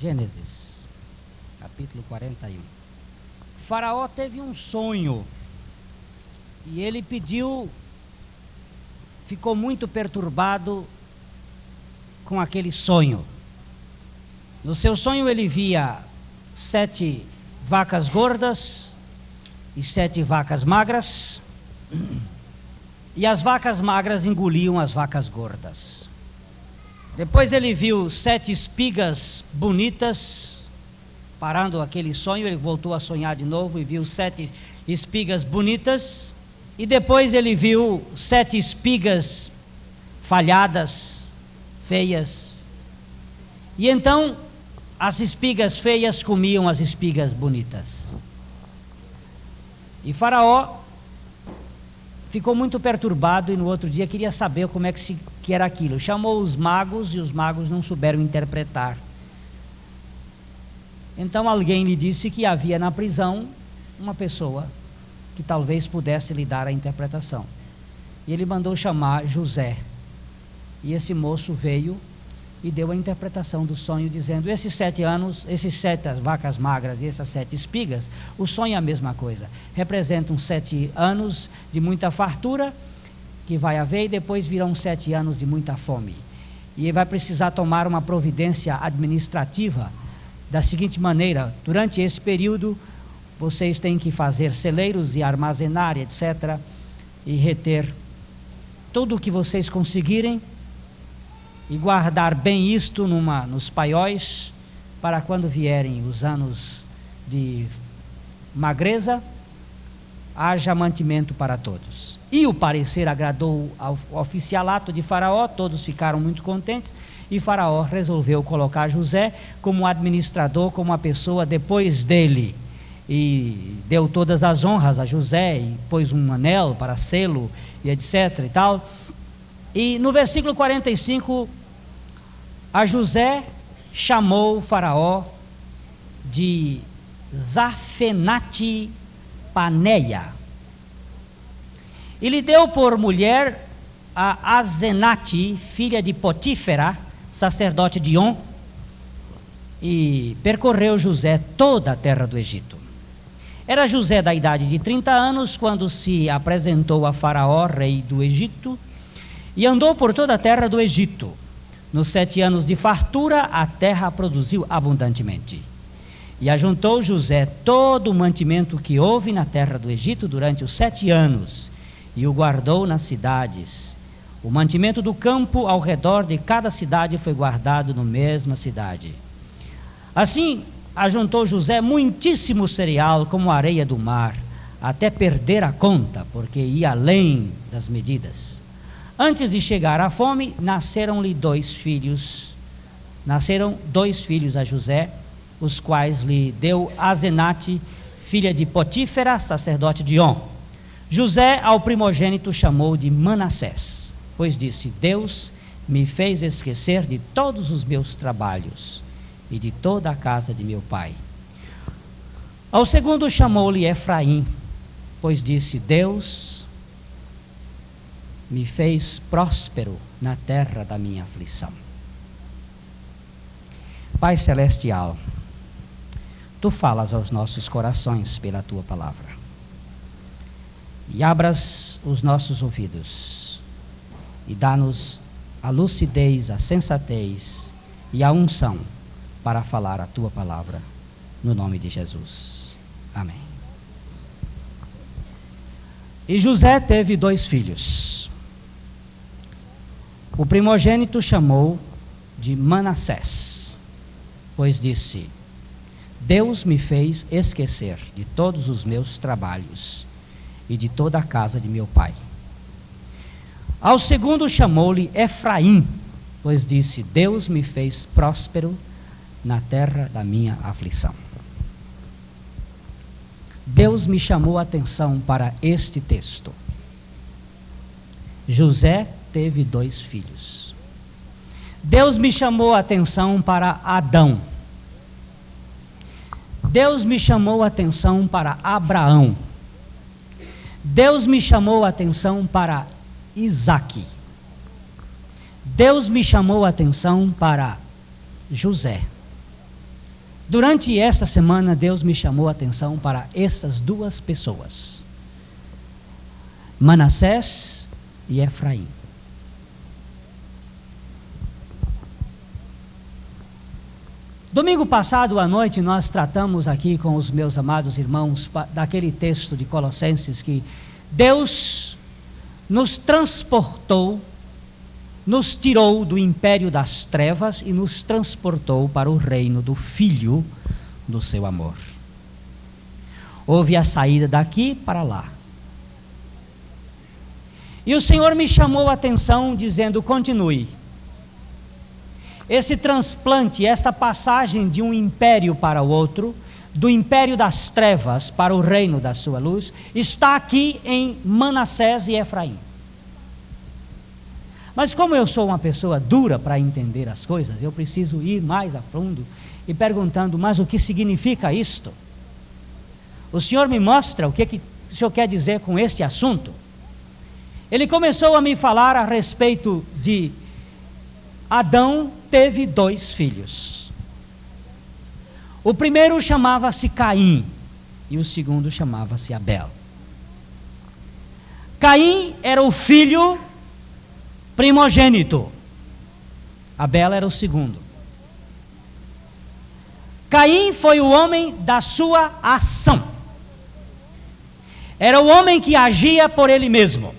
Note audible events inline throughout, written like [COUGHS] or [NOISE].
Gênesis, capítulo 41. Faraó teve um sonho e ele pediu, ficou muito perturbado com aquele sonho. No seu sonho ele via sete vacas gordas e sete vacas magras, [CLEARS THROAT] e as vacas magras engoliam as vacas gordas. Depois ele viu sete espigas bonitas, parando aquele sonho, ele voltou a sonhar de novo e viu sete espigas bonitas. E depois ele viu sete espigas falhadas, feias. E então as espigas feias comiam as espigas bonitas. E Faraó ficou muito perturbado e no outro dia queria saber como é que, se, que era aquilo. Chamou os magos e os magos não souberam interpretar. Então alguém lhe disse que havia na prisão uma pessoa que talvez pudesse lhe dar a interpretação. E ele mandou chamar José. E esse moço veio e deu a interpretação do sonho, dizendo: esses sete anos, esses sete vacas magras e essas sete espigas, o sonho é a mesma coisa. Representam sete anos de muita fartura que vai haver e depois virão sete anos de muita fome. E vai precisar tomar uma providência administrativa da seguinte maneira: durante esse período, vocês têm que fazer celeiros e armazenar, etc., e reter tudo o que vocês conseguirem e guardar bem isto numa, nos paióis, para quando vierem os anos de magreza, haja mantimento para todos. E o parecer agradou ao oficialato de Faraó, todos ficaram muito contentes, e Faraó resolveu colocar José como administrador, como uma pessoa depois dele. E deu todas as honras a José, e pôs um anel para selo, e etc. e tal. E no versículo 45 a José chamou Faraó de Zafenate Paneia. E lhe deu por mulher a Azenate, filha de Potífera, sacerdote de On, e percorreu José toda a terra do Egito. Era José da idade de 30 anos quando se apresentou a Faraó, rei do Egito, e andou por toda a terra do Egito nos sete anos de fartura, a terra produziu abundantemente. E ajuntou José todo o mantimento que houve na terra do Egito durante os sete anos, e o guardou nas cidades. O mantimento do campo ao redor de cada cidade foi guardado na mesma cidade. Assim, ajuntou José muitíssimo cereal, como areia do mar, até perder a conta, porque ia além das medidas. Antes de chegar à fome, nasceram-lhe dois filhos. Nasceram dois filhos a José, os quais lhe deu Azenate, filha de Potífera, sacerdote de On. José ao primogênito chamou de Manassés, pois disse: Deus me fez esquecer de todos os meus trabalhos e de toda a casa de meu pai. Ao segundo chamou-lhe Efraim, pois disse: Deus me fez próspero na terra da minha aflição. Pai Celestial, tu falas aos nossos corações pela tua palavra. E abras os nossos ouvidos e dá-nos a lucidez, a sensatez e a unção para falar a tua palavra, no nome de Jesus. Amém. E José teve dois filhos. O primogênito chamou de Manassés, pois disse: Deus me fez esquecer de todos os meus trabalhos e de toda a casa de meu pai. Ao segundo chamou-lhe Efraim, pois disse: Deus me fez próspero na terra da minha aflição. Deus me chamou a atenção para este texto. José teve dois filhos. Deus me chamou a atenção para Adão. Deus me chamou a atenção para Abraão. Deus me chamou a atenção para Isaac. Deus me chamou a atenção para José. Durante esta semana, Deus me chamou a atenção para essas duas pessoas: Manassés e Efraim. Domingo passado à noite nós tratamos aqui com os meus amados irmãos daquele texto de Colossenses que Deus nos transportou, nos tirou do império das trevas e nos transportou para o reino do Filho do seu amor. Houve a saída daqui para lá. E o Senhor me chamou a atenção dizendo: continue esse transplante, esta passagem de um império para o outro, do império das trevas para o reino da sua luz, está aqui em Manassés e Efraim. Mas como eu sou uma pessoa dura para entender as coisas, eu preciso ir mais a fundo e perguntando, mas o que significa isto? O Senhor me mostra o que, que o Senhor quer dizer com este assunto. Ele começou a me falar a respeito de Adão teve dois filhos. O primeiro chamava-se Caim e o segundo chamava-se Abel. Caim era o filho primogênito. Abel era o segundo. Caim foi o homem da sua ação. Era o homem que agia por ele mesmo.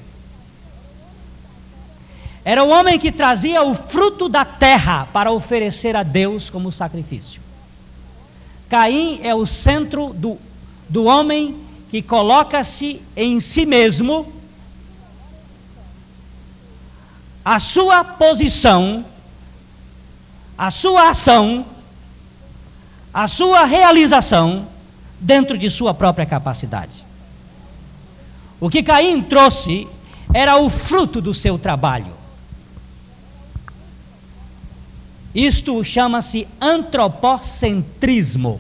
Era o homem que trazia o fruto da terra para oferecer a Deus como sacrifício. Caim é o centro do, do homem que coloca-se em si mesmo, a sua posição, a sua ação, a sua realização dentro de sua própria capacidade. O que Caim trouxe era o fruto do seu trabalho. Isto chama-se antropocentrismo.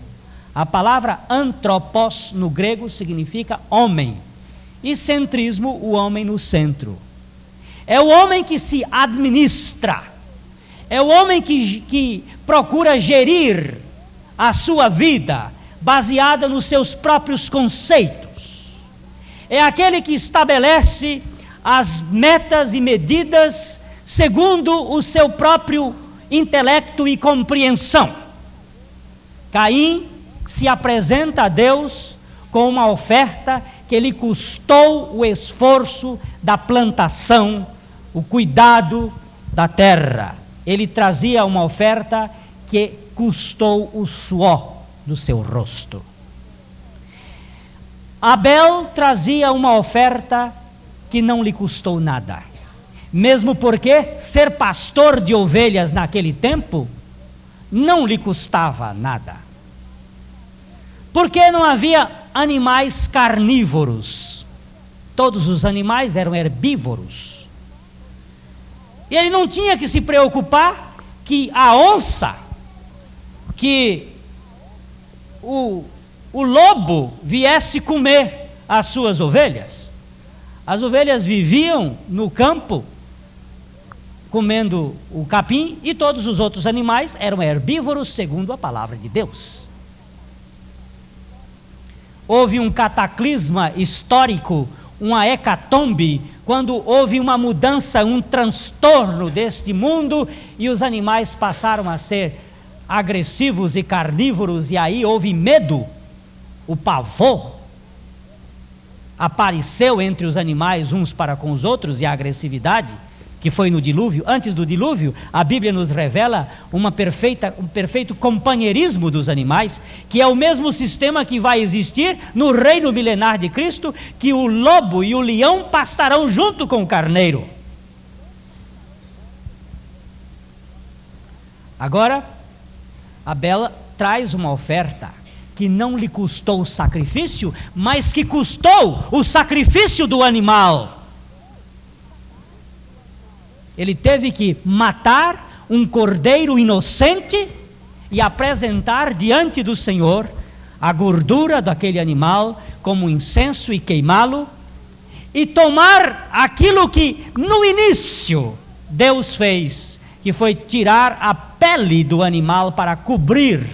A palavra antropos no grego significa homem, e centrismo, o homem no centro. É o homem que se administra, é o homem que, que procura gerir a sua vida baseada nos seus próprios conceitos. É aquele que estabelece as metas e medidas segundo o seu próprio intelecto e compreensão. Caim se apresenta a Deus com uma oferta que lhe custou o esforço da plantação, o cuidado da terra. Ele trazia uma oferta que custou o suor do seu rosto. Abel trazia uma oferta que não lhe custou nada. Mesmo porque ser pastor de ovelhas naquele tempo não lhe custava nada. Porque não havia animais carnívoros. Todos os animais eram herbívoros. E ele não tinha que se preocupar que a onça, que o, o lobo viesse comer as suas ovelhas. As ovelhas viviam no campo comendo o capim, e todos os outros animais eram herbívoros, segundo a palavra de Deus. Houve um cataclisma histórico, uma hecatombe, quando houve uma mudança, um transtorno deste mundo e os animais passaram a ser agressivos e carnívoros, e aí houve medo, o pavor apareceu entre os animais uns para com os outros e a agressividade que foi no dilúvio, antes do dilúvio, a Bíblia nos revela uma perfeita, um perfeito companheirismo dos animais, que é o mesmo sistema que vai existir no reino milenar de Cristo, que o lobo e o leão pastarão junto com o carneiro. Agora, a Bela traz uma oferta que não lhe custou o sacrifício, mas que custou o sacrifício do animal ele teve que matar um cordeiro inocente e apresentar diante do Senhor a gordura daquele animal como incenso e queimá-lo, e tomar aquilo que no início Deus fez, que foi tirar a pele do animal para cobrir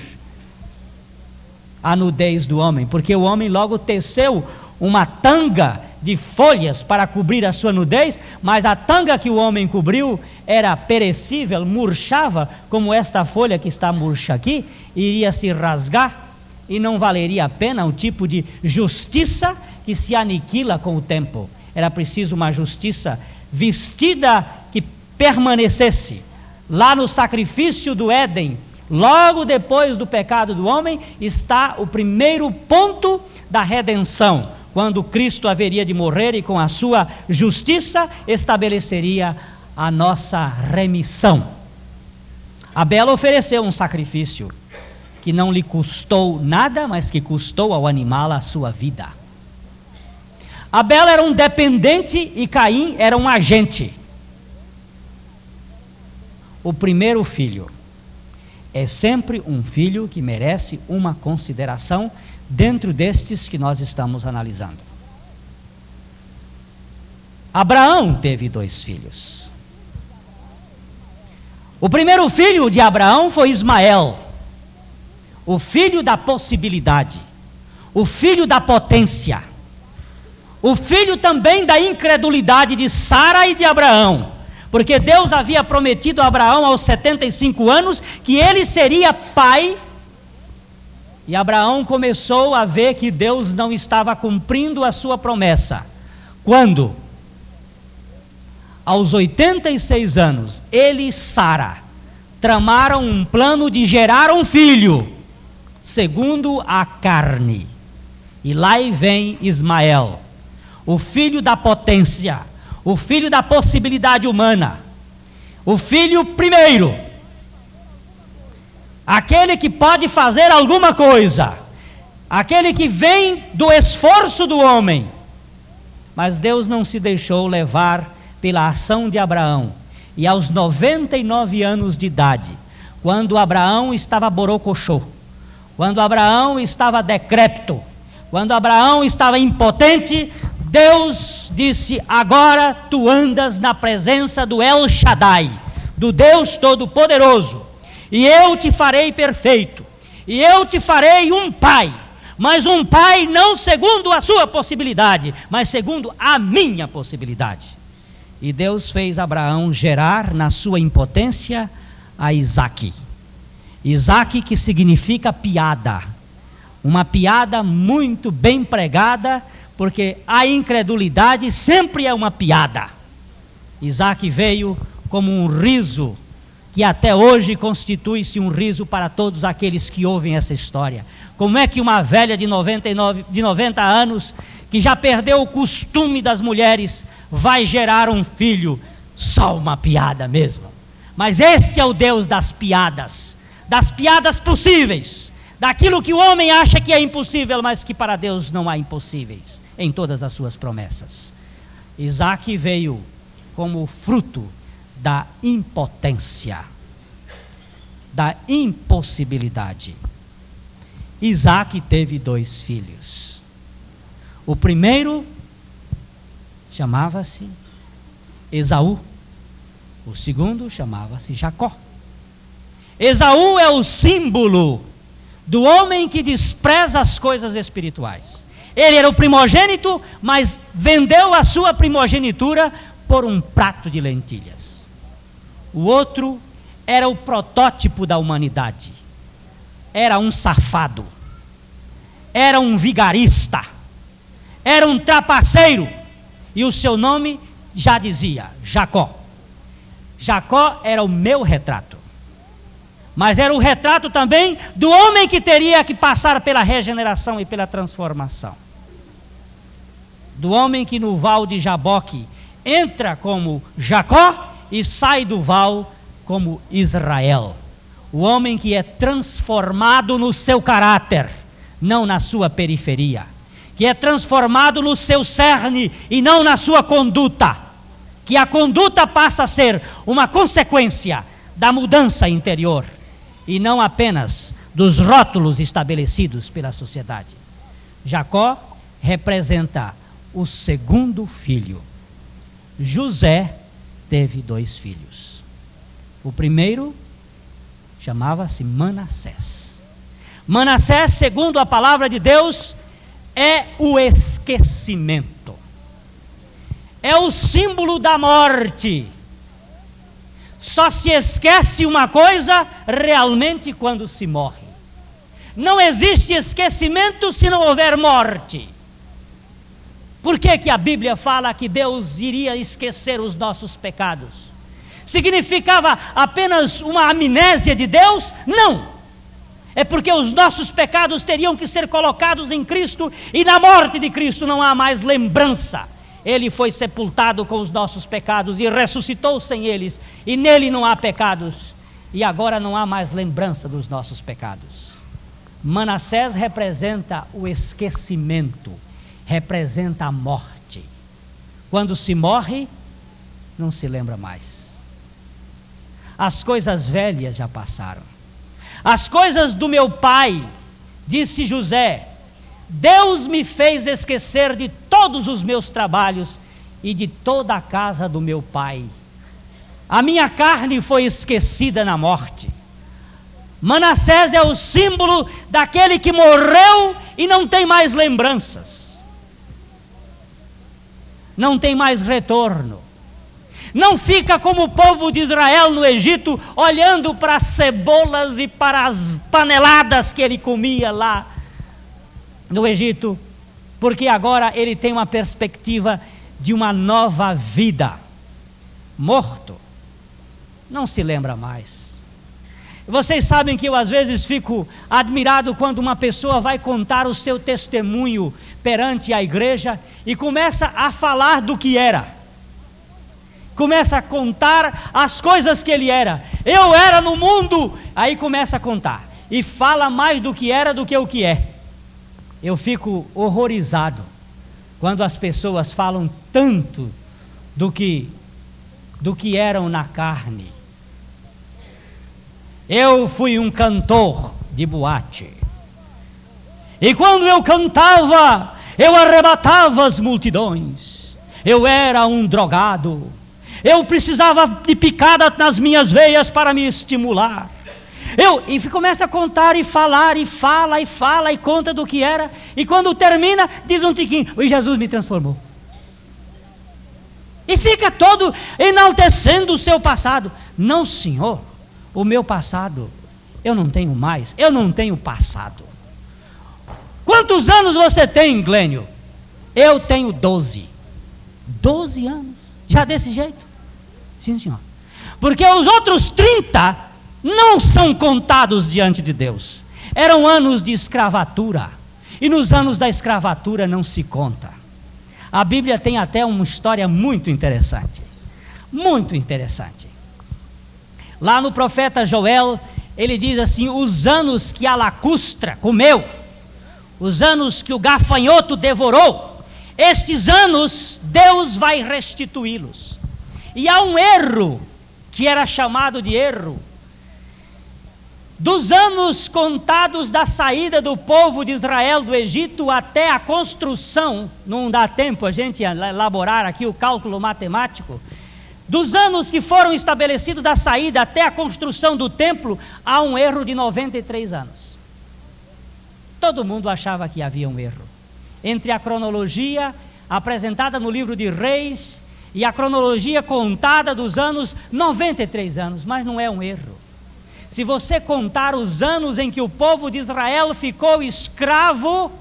a nudez do homem, porque o homem logo teceu uma tanga de folhas para cobrir a sua nudez, mas a tanga que o homem cobriu era perecível, murchava, como esta folha que está murcha aqui, iria se rasgar e não valeria a pena um tipo de justiça que se aniquila com o tempo. Era preciso uma justiça vestida que permanecesse. Lá no sacrifício do Éden, Logo depois do pecado do homem está o primeiro ponto da redenção, quando Cristo haveria de morrer e com a sua justiça estabeleceria a nossa remissão. Abel ofereceu um sacrifício que não lhe custou nada, mas que custou ao animal a sua vida. Abel era um dependente e Caim era um agente. O primeiro filho é sempre um filho que merece uma consideração dentro destes que nós estamos analisando. Abraão teve dois filhos. O primeiro filho de Abraão foi Ismael, o filho da possibilidade, o filho da potência, o filho também da incredulidade de Sara e de Abraão porque Deus havia prometido a Abraão aos 75 anos que ele seria pai. E Abraão começou a ver que Deus não estava cumprindo a sua promessa. Quando? Aos 86 anos, ele e Sara tramaram um plano de gerar um filho, segundo a carne. E lá vem Ismael, o filho da potência o filho da possibilidade humana, o filho primeiro, aquele que pode fazer alguma coisa, aquele que vem do esforço do homem. Mas Deus não se deixou levar pela ação de Abraão. E aos 99 anos de idade, quando Abraão estava borocochô, quando Abraão estava decrépito, quando Abraão estava impotente, Deus disse: Agora tu andas na presença do El Shaddai, do Deus Todo-Poderoso, e eu te farei perfeito, e eu te farei um pai, mas um pai não segundo a sua possibilidade, mas segundo a minha possibilidade. E Deus fez Abraão gerar na sua impotência a Isaque. Isaque que significa piada. Uma piada muito bem pregada porque a incredulidade sempre é uma piada. Isaac veio como um riso, que até hoje constitui-se um riso para todos aqueles que ouvem essa história. Como é que uma velha de, 99, de 90 anos, que já perdeu o costume das mulheres, vai gerar um filho? Só uma piada mesmo. Mas este é o Deus das piadas, das piadas possíveis, daquilo que o homem acha que é impossível, mas que para Deus não há impossíveis em todas as suas promessas. Isaac veio como fruto da impotência, da impossibilidade. Isaac teve dois filhos. O primeiro chamava-se Esaú, o segundo chamava-se Jacó. Esaú é o símbolo do homem que despreza as coisas espirituais. Ele era o primogênito, mas vendeu a sua primogenitura por um prato de lentilhas. O outro era o protótipo da humanidade. Era um safado. Era um vigarista. Era um trapaceiro. E o seu nome já dizia: Jacó. Jacó era o meu retrato. Mas era o retrato também do homem que teria que passar pela regeneração e pela transformação do homem que no val de Jaboque entra como Jacó e sai do val como Israel. O homem que é transformado no seu caráter, não na sua periferia. Que é transformado no seu cerne e não na sua conduta. Que a conduta passa a ser uma consequência da mudança interior e não apenas dos rótulos estabelecidos pela sociedade. Jacó representa o segundo filho. José teve dois filhos. O primeiro chamava-se Manassés. Manassés, segundo a palavra de Deus, é o esquecimento. É o símbolo da morte. Só se esquece uma coisa realmente quando se morre. Não existe esquecimento se não houver morte. Por que, que a Bíblia fala que Deus iria esquecer os nossos pecados? Significava apenas uma amnésia de Deus? Não. É porque os nossos pecados teriam que ser colocados em Cristo e na morte de Cristo não há mais lembrança. Ele foi sepultado com os nossos pecados e ressuscitou sem eles, e nele não há pecados, e agora não há mais lembrança dos nossos pecados. Manassés representa o esquecimento representa a morte. Quando se morre, não se lembra mais. As coisas velhas já passaram. As coisas do meu pai, disse José, Deus me fez esquecer de todos os meus trabalhos e de toda a casa do meu pai. A minha carne foi esquecida na morte. Manassés é o símbolo daquele que morreu e não tem mais lembranças não tem mais retorno. Não fica como o povo de Israel no Egito, olhando para as cebolas e para as paneladas que ele comia lá no Egito, porque agora ele tem uma perspectiva de uma nova vida. Morto, não se lembra mais. Vocês sabem que eu às vezes fico admirado quando uma pessoa vai contar o seu testemunho perante a igreja e começa a falar do que era. Começa a contar as coisas que ele era. Eu era no mundo, aí começa a contar e fala mais do que era do que o que é. Eu fico horrorizado quando as pessoas falam tanto do que do que eram na carne eu fui um cantor de boate. E quando eu cantava, eu arrebatava as multidões. Eu era um drogado. Eu precisava de picada nas minhas veias para me estimular. Eu, e começa a contar e falar, e fala, e fala, e conta do que era. E quando termina, diz um tiquinho: E Jesus me transformou. E fica todo enaltecendo o seu passado. Não, senhor o meu passado. Eu não tenho mais, eu não tenho passado. Quantos anos você tem, Glênio? Eu tenho 12. 12 anos. Já desse jeito? Sim, senhor. Porque os outros 30 não são contados diante de Deus. Eram anos de escravatura. E nos anos da escravatura não se conta. A Bíblia tem até uma história muito interessante. Muito interessante. Lá no profeta Joel, ele diz assim: os anos que a lacustra comeu, os anos que o gafanhoto devorou, estes anos Deus vai restituí-los. E há um erro, que era chamado de erro, dos anos contados da saída do povo de Israel do Egito até a construção, não dá tempo a gente elaborar aqui o cálculo matemático, dos anos que foram estabelecidos da saída até a construção do templo, há um erro de 93 anos. Todo mundo achava que havia um erro. Entre a cronologia apresentada no livro de Reis e a cronologia contada dos anos, 93 anos, mas não é um erro. Se você contar os anos em que o povo de Israel ficou escravo,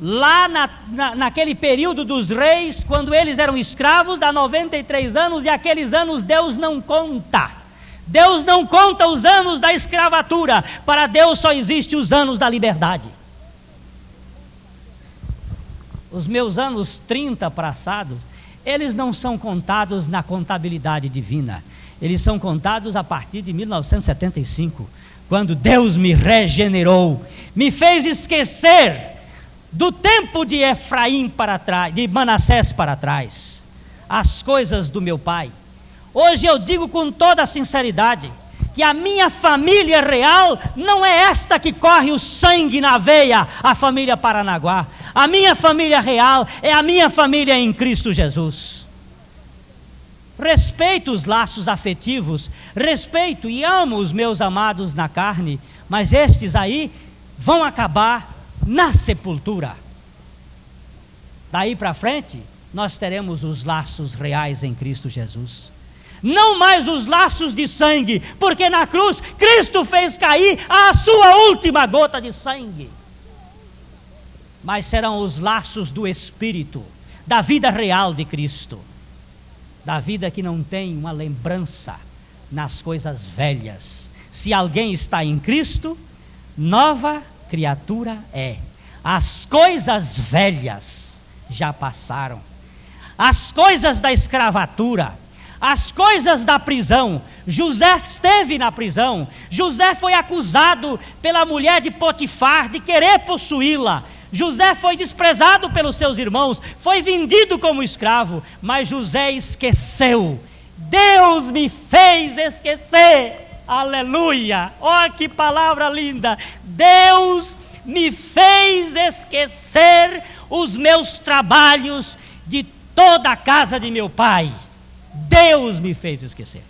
lá na, na, naquele período dos reis, quando eles eram escravos, dá 93 anos, e aqueles anos Deus não conta. Deus não conta os anos da escravatura, para Deus só existem os anos da liberdade. Os meus anos 30 passados, eles não são contados na contabilidade divina, eles são contados a partir de 1975, quando Deus me regenerou, me fez esquecer do tempo de Efraim para trás, de Manassés para trás, as coisas do meu pai. Hoje eu digo com toda sinceridade que a minha família real não é esta que corre o sangue na veia, a família Paranaguá. A minha família real é a minha família em Cristo Jesus. Respeito os laços afetivos, respeito e amo os meus amados na carne, mas estes aí vão acabar na sepultura. Daí para frente, nós teremos os laços reais em Cristo Jesus. Não mais os laços de sangue, porque na cruz Cristo fez cair a sua última gota de sangue. Mas serão os laços do Espírito, da vida real de Cristo, da vida que não tem uma lembrança nas coisas velhas. Se alguém está em Cristo, nova criatura é. As coisas velhas já passaram. As coisas da escravatura, as coisas da prisão. José esteve na prisão. José foi acusado pela mulher de Potifar de querer possuí-la. José foi desprezado pelos seus irmãos, foi vendido como escravo, mas José esqueceu. Deus me fez esquecer. Aleluia! Olha que palavra linda! Deus me fez esquecer os meus trabalhos de toda a casa de meu pai. Deus me fez esquecer.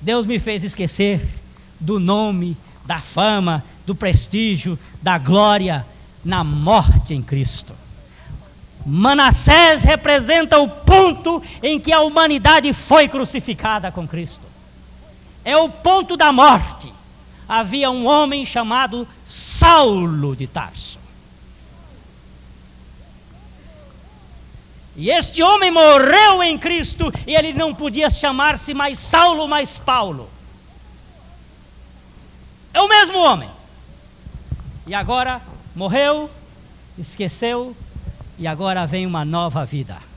Deus me fez esquecer do nome, da fama, do prestígio, da glória na morte em Cristo. Manassés representa o ponto em que a humanidade foi crucificada com Cristo. É o ponto da morte. Havia um homem chamado Saulo de Tarso. E este homem morreu em Cristo e ele não podia chamar-se mais Saulo, mas Paulo. É o mesmo homem. E agora morreu, esqueceu, e agora vem uma nova vida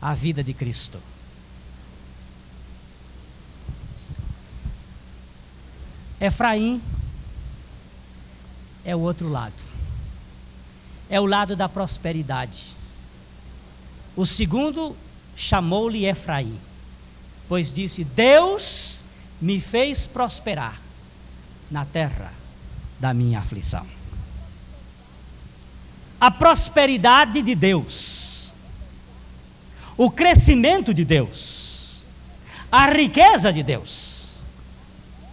a vida de Cristo. Efraim é o outro lado. É o lado da prosperidade. O segundo chamou-lhe Efraim, pois disse: Deus me fez prosperar na terra da minha aflição. A prosperidade de Deus, o crescimento de Deus, a riqueza de Deus.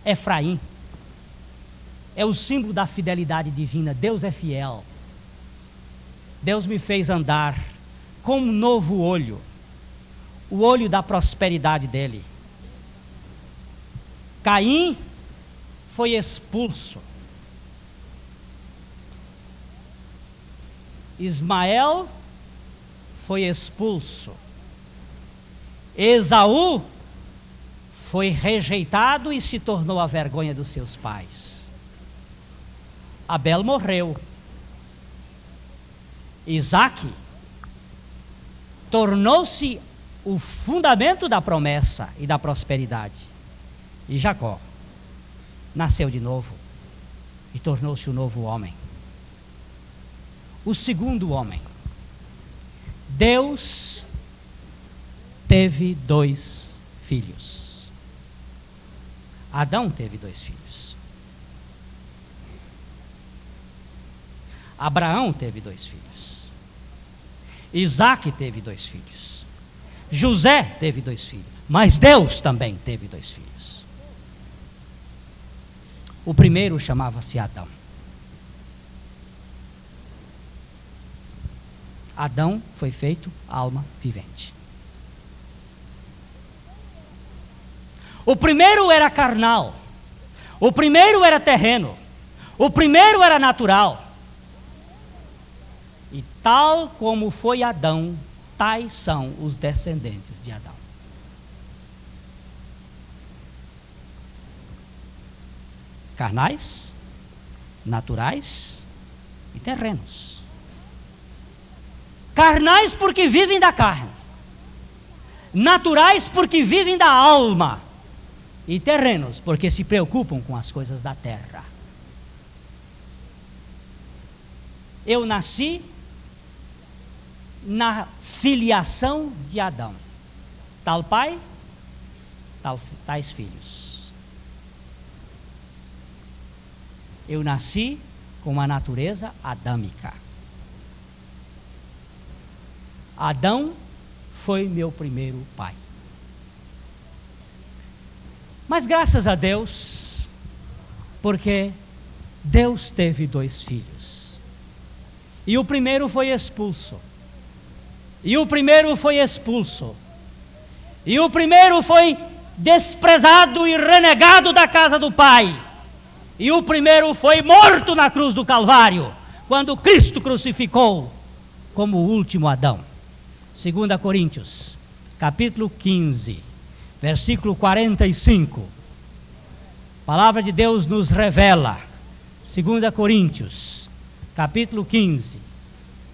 Efraim é o símbolo da fidelidade divina. Deus é fiel. Deus me fez andar com um novo olho o olho da prosperidade dele. Caim foi expulso. Ismael foi expulso. Esaú foi rejeitado e se tornou a vergonha dos seus pais. Abel morreu. Isaac tornou-se o fundamento da promessa e da prosperidade. E Jacó nasceu de novo e tornou-se o novo homem. O segundo homem. Deus teve dois filhos. Adão teve dois filhos. Abraão teve dois filhos. Isaac teve dois filhos. José teve dois filhos. Mas Deus também teve dois filhos. O primeiro chamava-se Adão. Adão foi feito alma vivente. O primeiro era carnal. O primeiro era terreno. O primeiro era natural. E tal como foi Adão, tais são os descendentes de Adão. Carnais, naturais e terrenos. Carnais porque vivem da carne, naturais porque vivem da alma, e terrenos porque se preocupam com as coisas da terra. Eu nasci na filiação de Adão. Tal pai, tal, tais filhos. Eu nasci com uma natureza adâmica. Adão foi meu primeiro pai. Mas graças a Deus, Porque Deus teve dois filhos. E o primeiro foi expulso. E o primeiro foi expulso. E o primeiro foi desprezado e renegado da casa do Pai. E o primeiro foi morto na cruz do Calvário, quando Cristo crucificou como o último Adão. 2 Coríntios, capítulo 15, versículo 45. A palavra de Deus nos revela. 2 Coríntios, capítulo 15.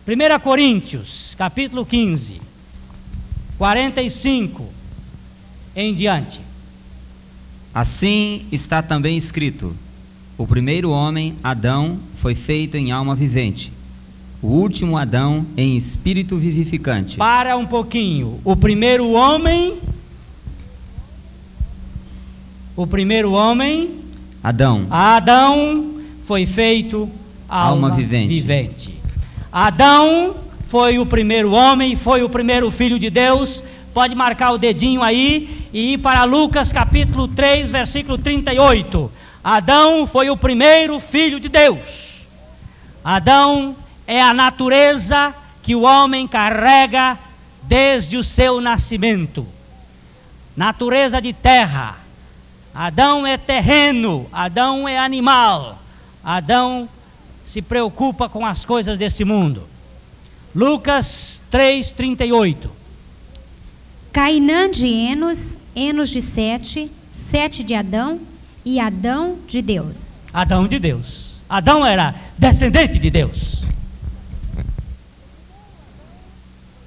1 Coríntios, capítulo 15, 45 em diante. Assim está também escrito: o primeiro homem, Adão, foi feito em alma vivente. O último Adão em espírito vivificante. Para um pouquinho. O primeiro homem. O primeiro homem. Adão. Adão foi feito alma, alma vivente. vivente. Adão foi o primeiro homem, foi o primeiro filho de Deus. Pode marcar o dedinho aí e ir para Lucas capítulo 3, versículo 38. Adão foi o primeiro filho de Deus. Adão é a natureza que o homem carrega desde o seu nascimento. Natureza de terra. Adão é terreno, Adão é animal. Adão se preocupa com as coisas desse mundo. Lucas 3:38. Cainã de Enos, Enos de Sete, Sete de Adão, e Adão de Deus. Adão de Deus. Adão era descendente de Deus.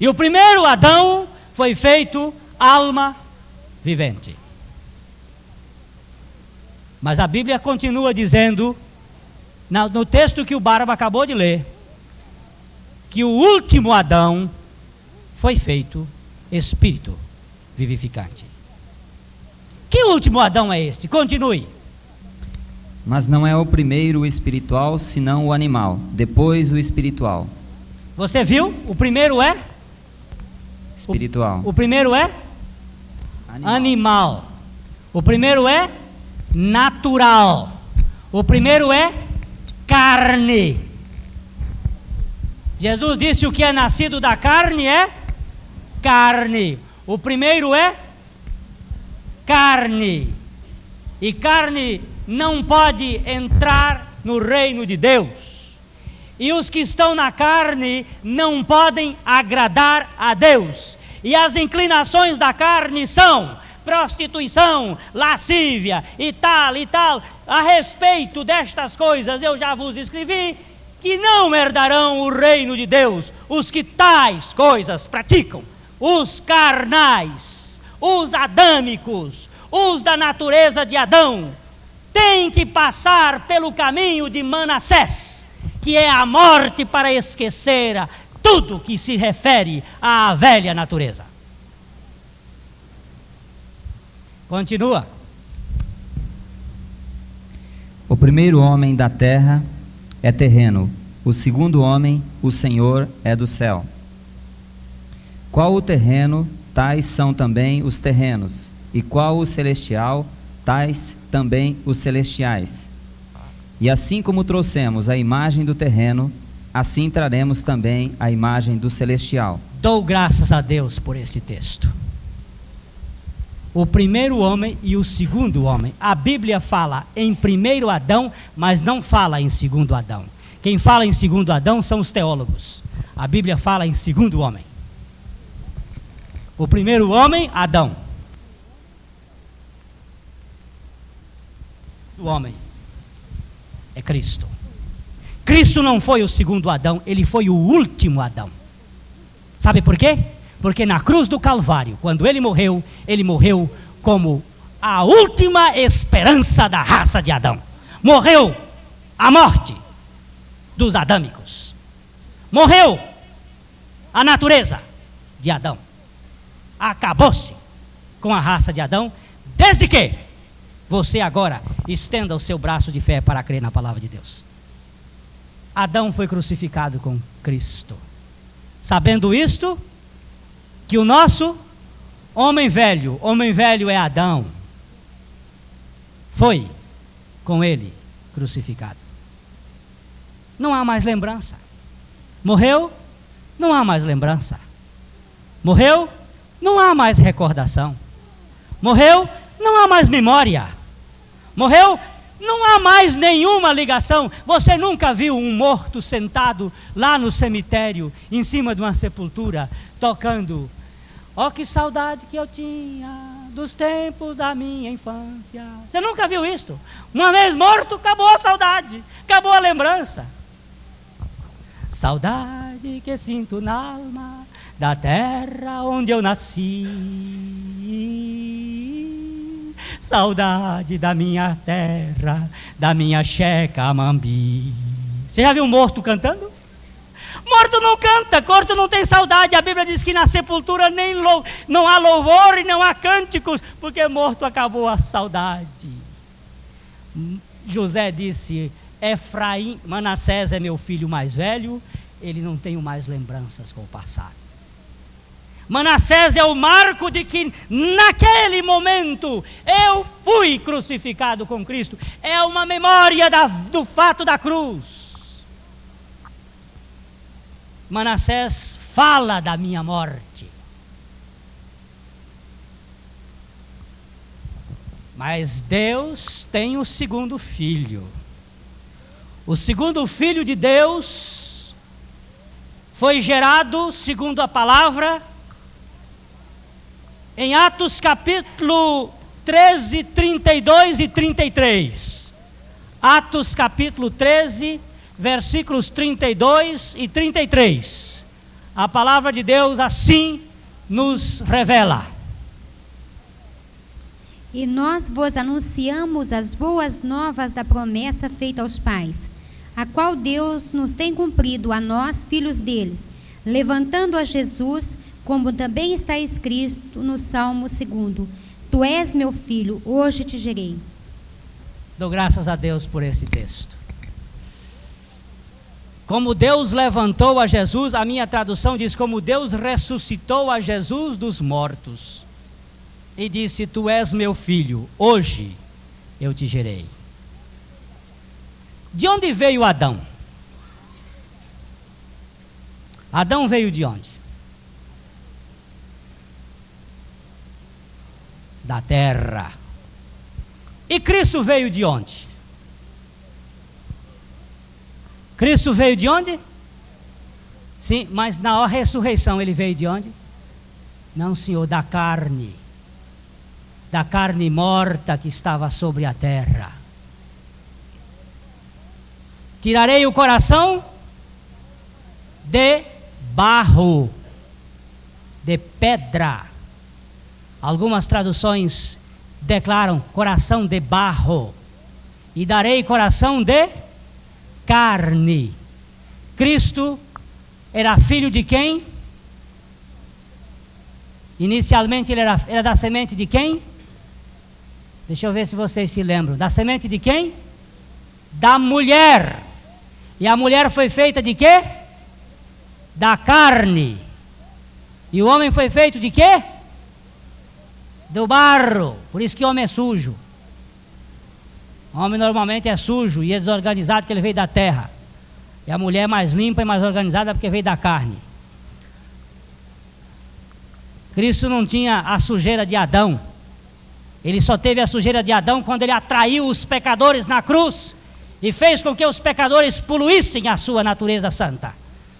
E o primeiro Adão foi feito alma vivente. Mas a Bíblia continua dizendo, no texto que o Barba acabou de ler, que o último Adão foi feito espírito vivificante. Que último Adão é este? Continue. Mas não é o primeiro o espiritual, senão o animal, depois o espiritual. Você viu? O primeiro é? Espiritual. O, o primeiro é? Animal. Animal. O primeiro é? Natural. O primeiro é? Carne. Jesus disse: o que é nascido da carne é carne. O primeiro é carne. E carne não pode entrar no reino de Deus. E os que estão na carne não podem agradar a Deus. E as inclinações da carne são prostituição, lascívia e tal e tal. A respeito destas coisas eu já vos escrevi que não herdarão o reino de Deus os que tais coisas praticam, os carnais os adâmicos, os da natureza de Adão, têm que passar pelo caminho de Manassés, que é a morte para esquecer tudo que se refere à velha natureza. Continua. O primeiro homem da terra é terreno, o segundo homem, o Senhor, é do céu. Qual o terreno tais são também os terrenos, e qual o celestial, tais também os celestiais. E assim como trouxemos a imagem do terreno, assim traremos também a imagem do celestial. Dou graças a Deus por este texto. O primeiro homem e o segundo homem. A Bíblia fala em primeiro Adão, mas não fala em segundo Adão. Quem fala em segundo Adão são os teólogos. A Bíblia fala em segundo homem. O primeiro homem, Adão. O homem é Cristo. Cristo não foi o segundo Adão, ele foi o último Adão. Sabe por quê? Porque na cruz do Calvário, quando ele morreu, ele morreu como a última esperança da raça de Adão. Morreu a morte dos adâmicos. Morreu a natureza de Adão acabou-se com a raça de Adão, desde que você agora estenda o seu braço de fé para crer na palavra de Deus. Adão foi crucificado com Cristo. Sabendo isto, que o nosso homem velho, homem velho é Adão, foi com ele crucificado. Não há mais lembrança. Morreu, não há mais lembrança. Morreu, não há mais recordação. Morreu, não há mais memória. Morreu, não há mais nenhuma ligação. Você nunca viu um morto sentado lá no cemitério, em cima de uma sepultura, tocando. Oh, que saudade que eu tinha dos tempos da minha infância. Você nunca viu isto? Uma vez morto, acabou a saudade, acabou a lembrança. Saudade que sinto na alma da terra onde eu nasci. Saudade da minha terra, da minha checa mambi. Você já viu um morto cantando? Morto não canta, morto não tem saudade. A Bíblia diz que na sepultura nem lou, não há louvor e não há cânticos, porque morto acabou a saudade. José disse: Efraim, Manassés é meu filho mais velho, ele não tem mais lembranças com o passado. Manassés é o marco de que naquele momento eu fui crucificado com Cristo. É uma memória da, do fato da cruz. Manassés fala da minha morte. Mas Deus tem o segundo filho. O segundo filho de Deus foi gerado, segundo a palavra, em Atos capítulo 13, 32 e 33. Atos capítulo 13, versículos 32 e 33. A palavra de Deus assim nos revela. E nós vos anunciamos as boas novas da promessa feita aos pais, a qual Deus nos tem cumprido a nós, filhos deles, levantando a Jesus, como também está escrito no Salmo 2: Tu és meu filho, hoje te gerei. Dou graças a Deus por esse texto. Como Deus levantou a Jesus, a minha tradução diz: como Deus ressuscitou a Jesus dos mortos. E disse: Tu és meu filho, hoje eu te gerei. De onde veio Adão? Adão veio de onde? Da terra. E Cristo veio de onde? Cristo veio de onde? Sim, mas na ressurreição ele veio de onde? Não, Senhor, da carne. Da carne morta que estava sobre a terra. Tirarei o coração de barro, de pedra. Algumas traduções declaram coração de barro. E darei coração de carne. Cristo era filho de quem? Inicialmente ele era, era da semente de quem? Deixa eu ver se vocês se lembram. Da semente de quem? Da mulher. E a mulher foi feita de quê? Da carne. E o homem foi feito de quê? Do barro. Por isso que o homem é sujo. O homem normalmente é sujo e é desorganizado porque ele veio da terra. E a mulher é mais limpa e mais organizada porque veio da carne. Cristo não tinha a sujeira de Adão. Ele só teve a sujeira de Adão quando ele atraiu os pecadores na cruz e fez com que os pecadores poluíssem a sua natureza santa,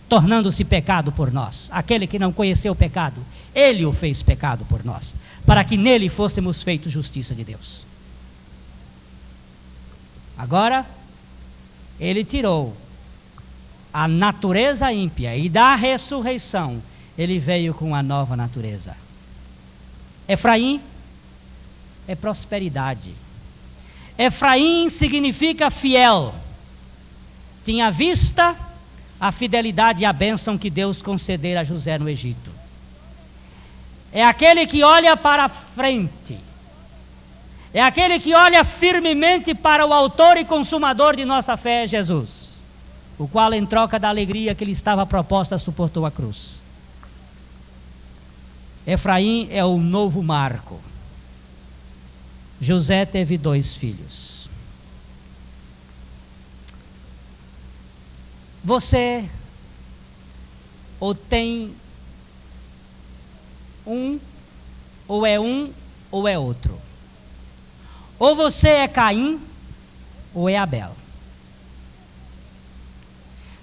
tornando-se pecado por nós. Aquele que não conheceu o pecado, ele o fez pecado por nós, para que nele fôssemos feitos justiça de Deus. Agora, ele tirou a natureza ímpia e da ressurreição, ele veio com a nova natureza. Efraim é prosperidade. Efraim significa fiel. Tinha vista a fidelidade e a bênção que Deus concedera a José no Egito. É aquele que olha para frente é aquele que olha firmemente para o autor e consumador de nossa fé, Jesus, o qual, em troca da alegria que lhe estava proposta, suportou a cruz. Efraim é o novo marco. José teve dois filhos. você ou tem um, ou é um, ou é outro. Ou você é Caim, ou é Abel.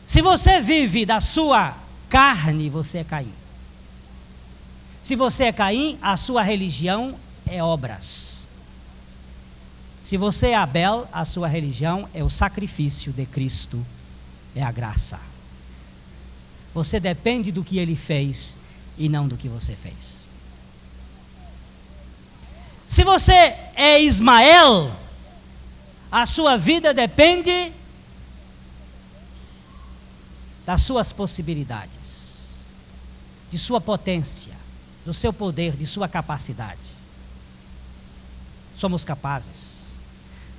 Se você vive da sua carne, você é Caim. Se você é Caim, a sua religião é obras. Se você é Abel, a sua religião é o sacrifício de Cristo, é a graça. Você depende do que ele fez e não do que você fez. Se você é Ismael, a sua vida depende das suas possibilidades, de sua potência, do seu poder, de sua capacidade. Somos capazes.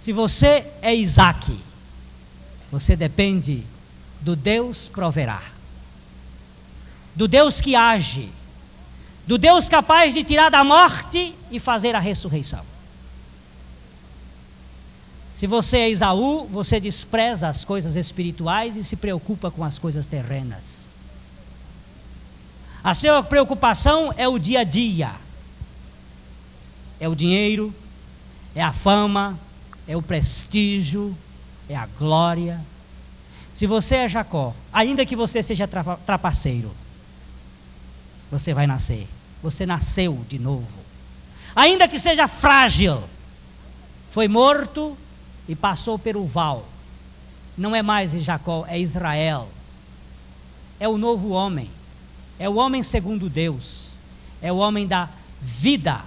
Se você é Isaac, você depende do Deus proverá do Deus que age, do Deus capaz de tirar da morte e fazer a ressurreição. Se você é Isaú, você despreza as coisas espirituais e se preocupa com as coisas terrenas. A sua preocupação é o dia a dia, é o dinheiro, é a fama, é o prestígio, é a glória. Se você é Jacó, ainda que você seja trapaceiro, você vai nascer. Você nasceu de novo. Ainda que seja frágil, foi morto e passou pelo val. Não é mais Jacó, é Israel. É o novo homem. É o homem segundo Deus. É o homem da vida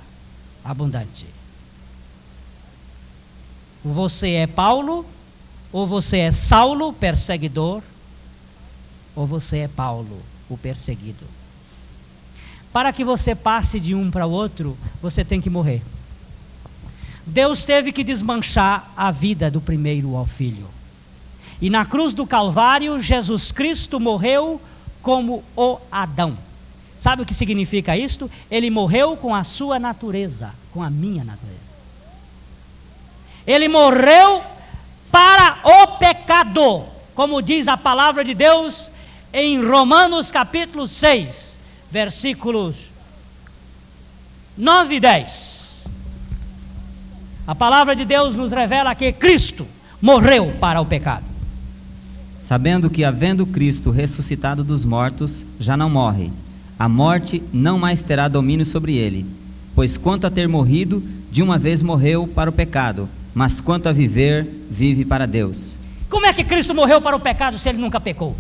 abundante. Você é Paulo, ou você é Saulo, perseguidor, ou você é Paulo, o perseguido. Para que você passe de um para o outro, você tem que morrer. Deus teve que desmanchar a vida do primeiro ao filho. E na cruz do Calvário, Jesus Cristo morreu como o Adão. Sabe o que significa isto? Ele morreu com a sua natureza, com a minha natureza. Ele morreu para o pecado, como diz a palavra de Deus em Romanos capítulo 6 versículos 9 e 10. A palavra de Deus nos revela que Cristo morreu para o pecado. Sabendo que, havendo Cristo ressuscitado dos mortos, já não morre, a morte não mais terá domínio sobre ele. Pois quanto a ter morrido, de uma vez morreu para o pecado, mas quanto a viver, vive para Deus. Como é que Cristo morreu para o pecado se ele nunca pecou?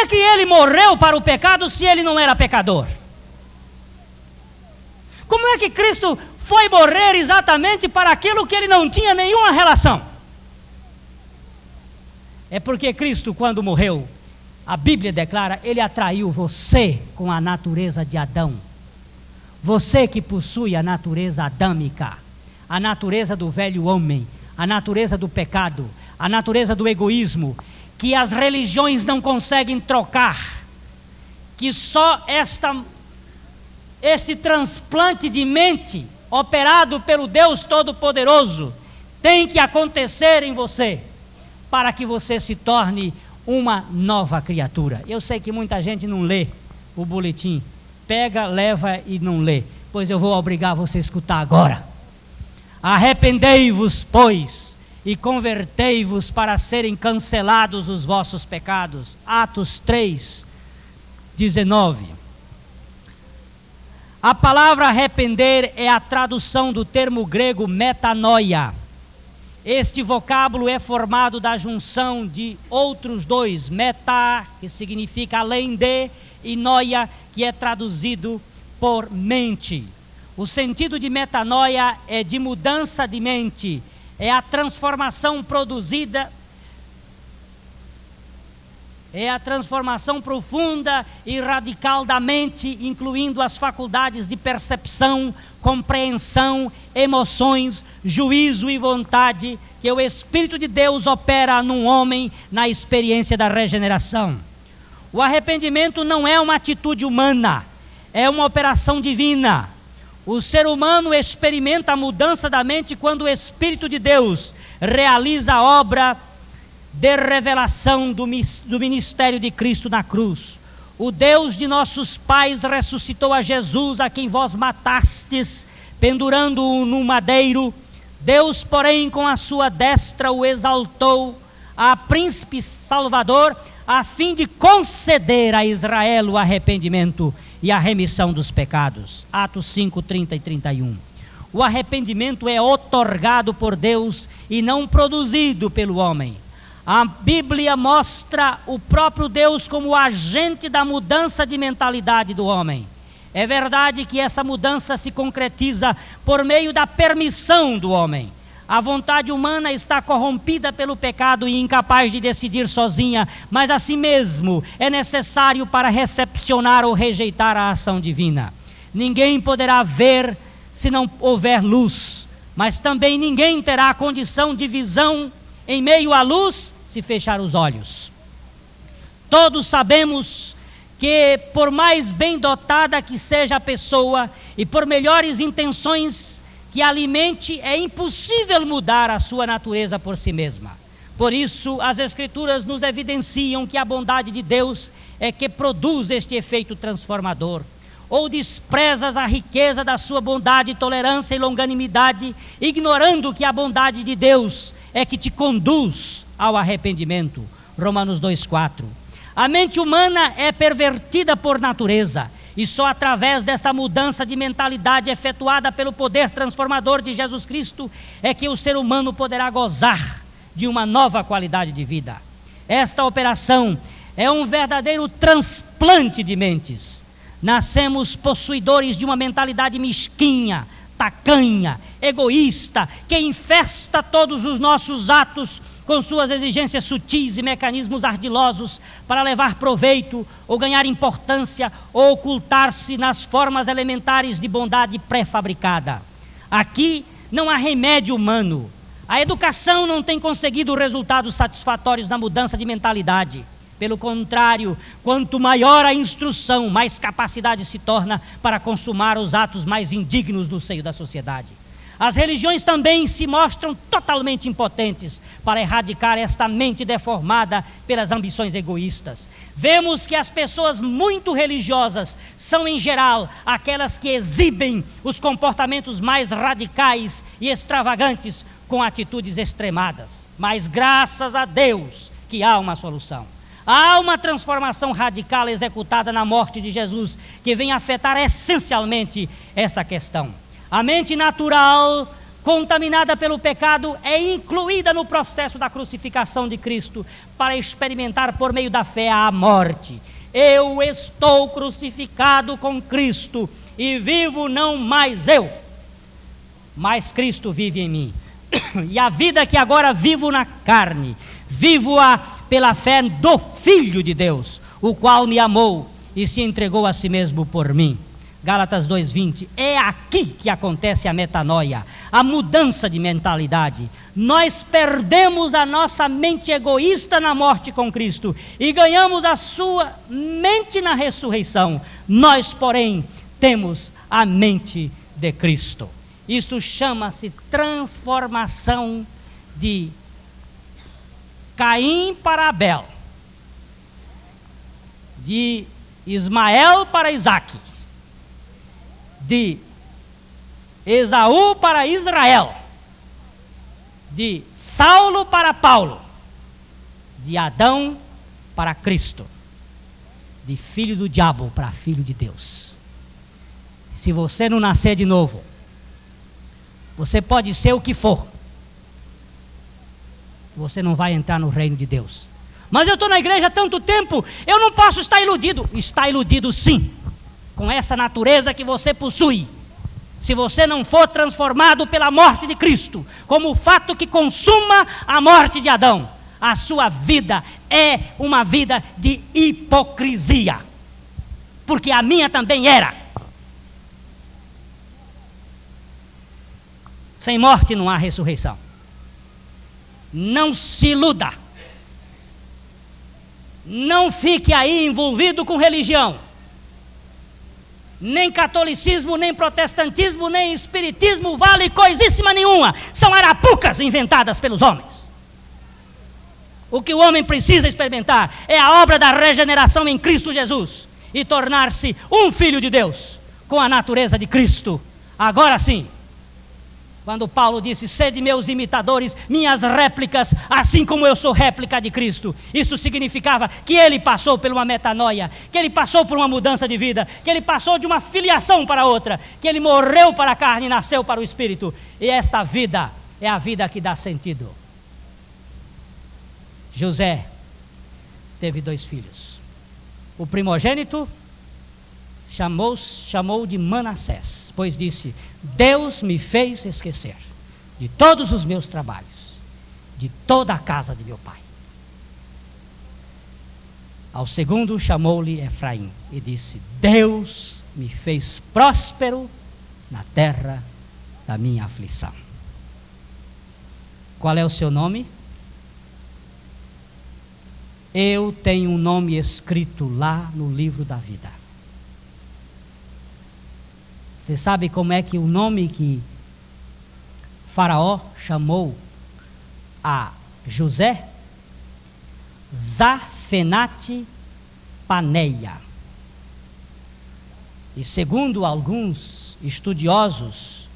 É que ele morreu para o pecado se ele não era pecador? Como é que Cristo foi morrer exatamente para aquilo que ele não tinha nenhuma relação? É porque Cristo, quando morreu, a Bíblia declara, ele atraiu você com a natureza de Adão. Você que possui a natureza adâmica, a natureza do velho homem, a natureza do pecado, a natureza do egoísmo, que as religiões não conseguem trocar, que só esta, este transplante de mente operado pelo Deus Todo-Poderoso tem que acontecer em você para que você se torne uma nova criatura. Eu sei que muita gente não lê o boletim, pega, leva e não lê, pois eu vou obrigar você a escutar agora. Arrependei-vos, pois e convertei-vos para serem cancelados os vossos pecados. Atos 3, 19. A palavra arrepender é a tradução do termo grego metanoia. Este vocábulo é formado da junção de outros dois, meta, que significa além de, e noia, que é traduzido por mente. O sentido de metanoia é de mudança de mente é a transformação produzida, é a transformação profunda e radical da mente, incluindo as faculdades de percepção, compreensão, emoções, juízo e vontade, que o Espírito de Deus opera num homem na experiência da regeneração. O arrependimento não é uma atitude humana, é uma operação divina. O ser humano experimenta a mudança da mente quando o Espírito de Deus realiza a obra de revelação do, do ministério de Cristo na cruz. O Deus de nossos pais ressuscitou a Jesus, a quem vós matastes, pendurando-o no madeiro. Deus, porém, com a sua destra o exaltou a príncipe salvador, a fim de conceder a Israel o arrependimento e a remissão dos pecados. Atos 5, 30 e 31. O arrependimento é otorgado por Deus e não produzido pelo homem. A Bíblia mostra o próprio Deus como agente da mudança de mentalidade do homem. É verdade que essa mudança se concretiza por meio da permissão do homem. A vontade humana está corrompida pelo pecado e incapaz de decidir sozinha, mas assim mesmo é necessário para recepcionar ou rejeitar a ação divina. Ninguém poderá ver se não houver luz, mas também ninguém terá condição de visão em meio à luz se fechar os olhos. Todos sabemos que, por mais bem dotada que seja a pessoa e por melhores intenções que alimente, é impossível mudar a sua natureza por si mesma. Por isso, as Escrituras nos evidenciam que a bondade de Deus é que produz este efeito transformador. Ou desprezas a riqueza da sua bondade, tolerância e longanimidade, ignorando que a bondade de Deus é que te conduz ao arrependimento. Romanos 2,4. A mente humana é pervertida por natureza, e só através desta mudança de mentalidade efetuada pelo poder transformador de Jesus Cristo é que o ser humano poderá gozar de uma nova qualidade de vida. Esta operação é um verdadeiro transplante de mentes. Nascemos possuidores de uma mentalidade mesquinha, tacanha, egoísta, que infesta todos os nossos atos com suas exigências sutis e mecanismos ardilosos para levar proveito ou ganhar importância ou ocultar-se nas formas elementares de bondade pré-fabricada. Aqui não há remédio humano. A educação não tem conseguido resultados satisfatórios na mudança de mentalidade. Pelo contrário, quanto maior a instrução, mais capacidade se torna para consumar os atos mais indignos no seio da sociedade. As religiões também se mostram totalmente impotentes para erradicar esta mente deformada pelas ambições egoístas. Vemos que as pessoas muito religiosas são, em geral, aquelas que exibem os comportamentos mais radicais e extravagantes com atitudes extremadas. Mas graças a Deus que há uma solução. Há uma transformação radical executada na morte de Jesus que vem afetar essencialmente esta questão. A mente natural, contaminada pelo pecado, é incluída no processo da crucificação de Cristo para experimentar por meio da fé a morte. Eu estou crucificado com Cristo e vivo não mais eu, mas Cristo vive em mim. [COUGHS] E a vida que agora vivo na carne, vivo-a pela fé do Filho de Deus, o qual me amou e se entregou a si mesmo por mim. Gálatas 2:20. É aqui que acontece a metanoia, a mudança de mentalidade. Nós perdemos a nossa mente egoísta na morte com Cristo e ganhamos a sua mente na ressurreição. Nós, porém, temos a mente de Cristo. Isto chama-se transformação de Caim para Abel, de Ismael para Isaac de Esaú para Israel, de Saulo para Paulo, de Adão para Cristo, de filho do diabo para filho de Deus. Se você não nascer de novo, você pode ser o que for, você não vai entrar no reino de Deus. Mas eu estou na igreja há tanto tempo, eu não posso estar iludido. Está iludido sim com essa natureza que você possui, se você não for transformado pela morte de Cristo, como o fato que consuma a morte de Adão, a sua vida é uma vida de hipocrisia, porque a minha também era. Sem morte não há ressurreição. Não se iluda. Não fique aí envolvido com religião nem catolicismo, nem protestantismo, nem espiritismo vale coisíssima nenhuma. São arapucas inventadas pelos homens. O que o homem precisa experimentar é a obra da regeneração em Cristo Jesus e tornar-se um filho de Deus com a natureza de Cristo. Agora sim. Quando Paulo disse: Sede meus imitadores, minhas réplicas, assim como eu sou réplica de Cristo. Isso significava que ele passou por uma metanoia, que ele passou por uma mudança de vida, que ele passou de uma filiação para outra, que ele morreu para a carne e nasceu para o espírito. E esta vida é a vida que dá sentido. José teve dois filhos. O primogênito chamou, chamou de Manassés, pois disse: Deus me fez esquecer de todos os meus trabalhos, de toda a casa de meu pai. Ao segundo chamou-lhe Efraim e disse: Deus me fez próspero na terra da minha aflição. Qual é o seu nome? Eu tenho um nome escrito lá no livro da vida. Você sabe como é que o nome que Faraó chamou a José? Zafenate Paneia. E segundo alguns estudiosos,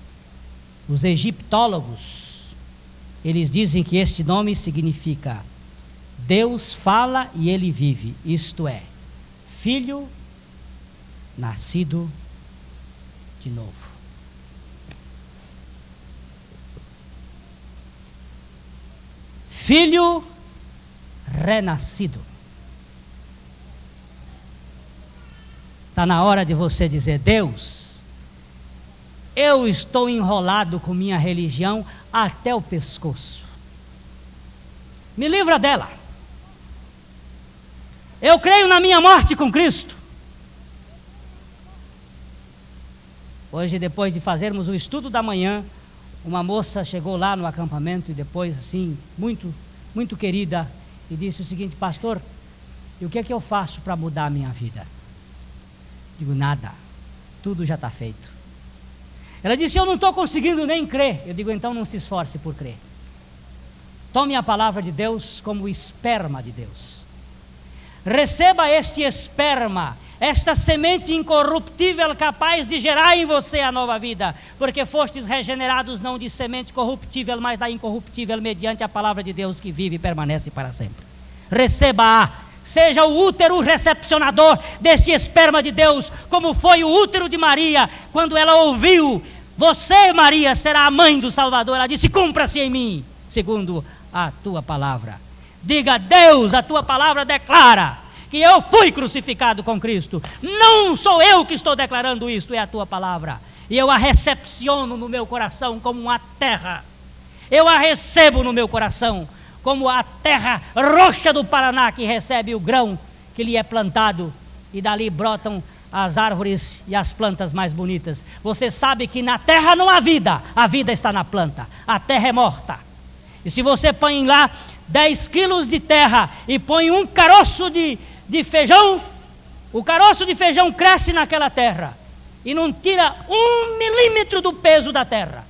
os egiptólogos, eles dizem que este nome significa Deus fala e ele vive, isto é, filho nascido de novo. Filho renascido. Está na hora de você dizer: Deus, eu estou enrolado com minha religião até o pescoço. Me livra dela. Eu creio na minha morte com Cristo. Hoje, depois de fazermos o estudo da manhã, uma moça chegou lá no acampamento e depois, assim, muito, muito querida, e disse o seguinte: Pastor, e o que é que eu faço para mudar a minha vida? Digo, nada, tudo já está feito. Ela disse: Eu não estou conseguindo nem crer. Eu digo, então não se esforce por crer. Tome a palavra de Deus como esperma de Deus. Receba este esperma, esta semente incorruptível capaz de gerar em você a nova vida, porque fostes regenerados não de semente corruptível, mas da incorruptível, mediante a palavra de Deus que vive e permanece para sempre. Receba-a, seja o útero recepcionador deste esperma de Deus, como foi o útero de Maria, quando ela ouviu: Você, Maria, será a mãe do Salvador. Ela disse: Cumpra-se em mim, segundo a tua palavra. Diga, Deus, a tua palavra declara que eu fui crucificado com Cristo. Não sou eu que estou declarando isto, é a tua palavra. E eu a recepciono no meu coração como uma terra. Eu a recebo no meu coração como a terra roxa do Paraná que recebe o grão que lhe é plantado e dali brotam as árvores e as plantas mais bonitas. Você sabe que na terra não há vida, a vida está na planta. A terra é morta. E se você põe lá 10 quilos de terra e põe um caroço de, de feijão, o caroço de feijão cresce naquela terra e não tira um milímetro do peso da terra.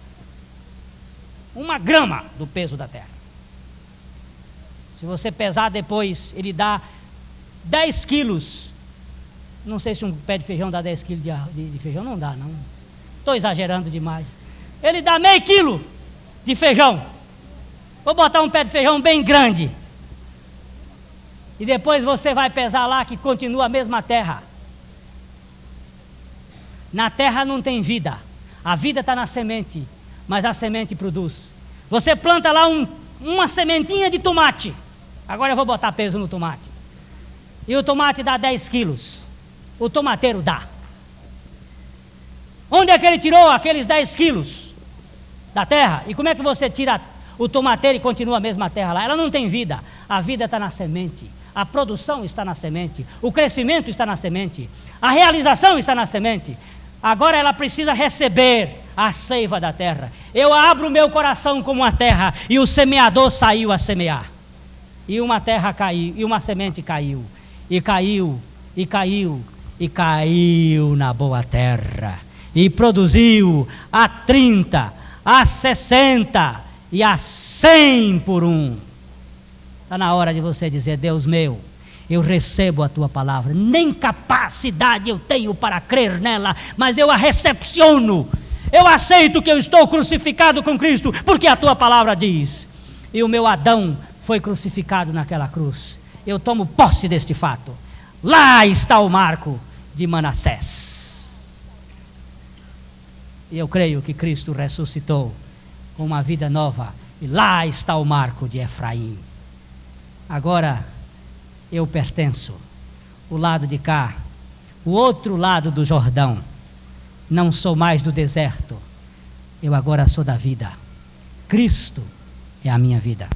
Uma grama do peso da terra. Se você pesar depois, ele dá 10 quilos. Não sei se um pé de feijão dá 10 quilos de, de, de feijão, não dá, não. Estou exagerando demais. Ele dá meio quilo de feijão. Vou botar um pé de feijão bem grande. E depois você vai pesar lá que continua a mesma terra. Na terra não tem vida. A vida está na semente, mas a semente produz. Você planta lá um, uma sementinha de tomate. Agora eu vou botar peso no tomate. E o tomate dá 10 quilos. O tomateiro dá. Onde é que ele tirou aqueles 10 quilos? Da terra. E como é que você tira o tomateiro continua a mesma terra lá. Ela não tem vida. A vida está na semente. A produção está na semente. O crescimento está na semente. A realização está na semente. Agora ela precisa receber a seiva da terra. Eu abro o meu coração como a terra e o semeador saiu a semear. E uma terra caiu, e uma semente caiu, e caiu, e caiu, e caiu na boa terra, e produziu a 30, a 60, e a cem por um. Está na hora de você dizer: Deus meu, eu recebo a tua palavra. Nem capacidade eu tenho para crer nela, mas eu a recepciono. Eu aceito que eu estou crucificado com Cristo, porque a tua palavra diz. E o meu Adão foi crucificado naquela cruz. Eu tomo posse deste fato. Lá está o marco de Manassés. E eu creio que Cristo ressuscitou com uma vida nova. E lá está o marco de Efraim. Agora eu pertenço. O lado de cá, o outro lado do Jordão. Não sou mais do deserto. Eu agora sou da vida. Cristo é a minha vida.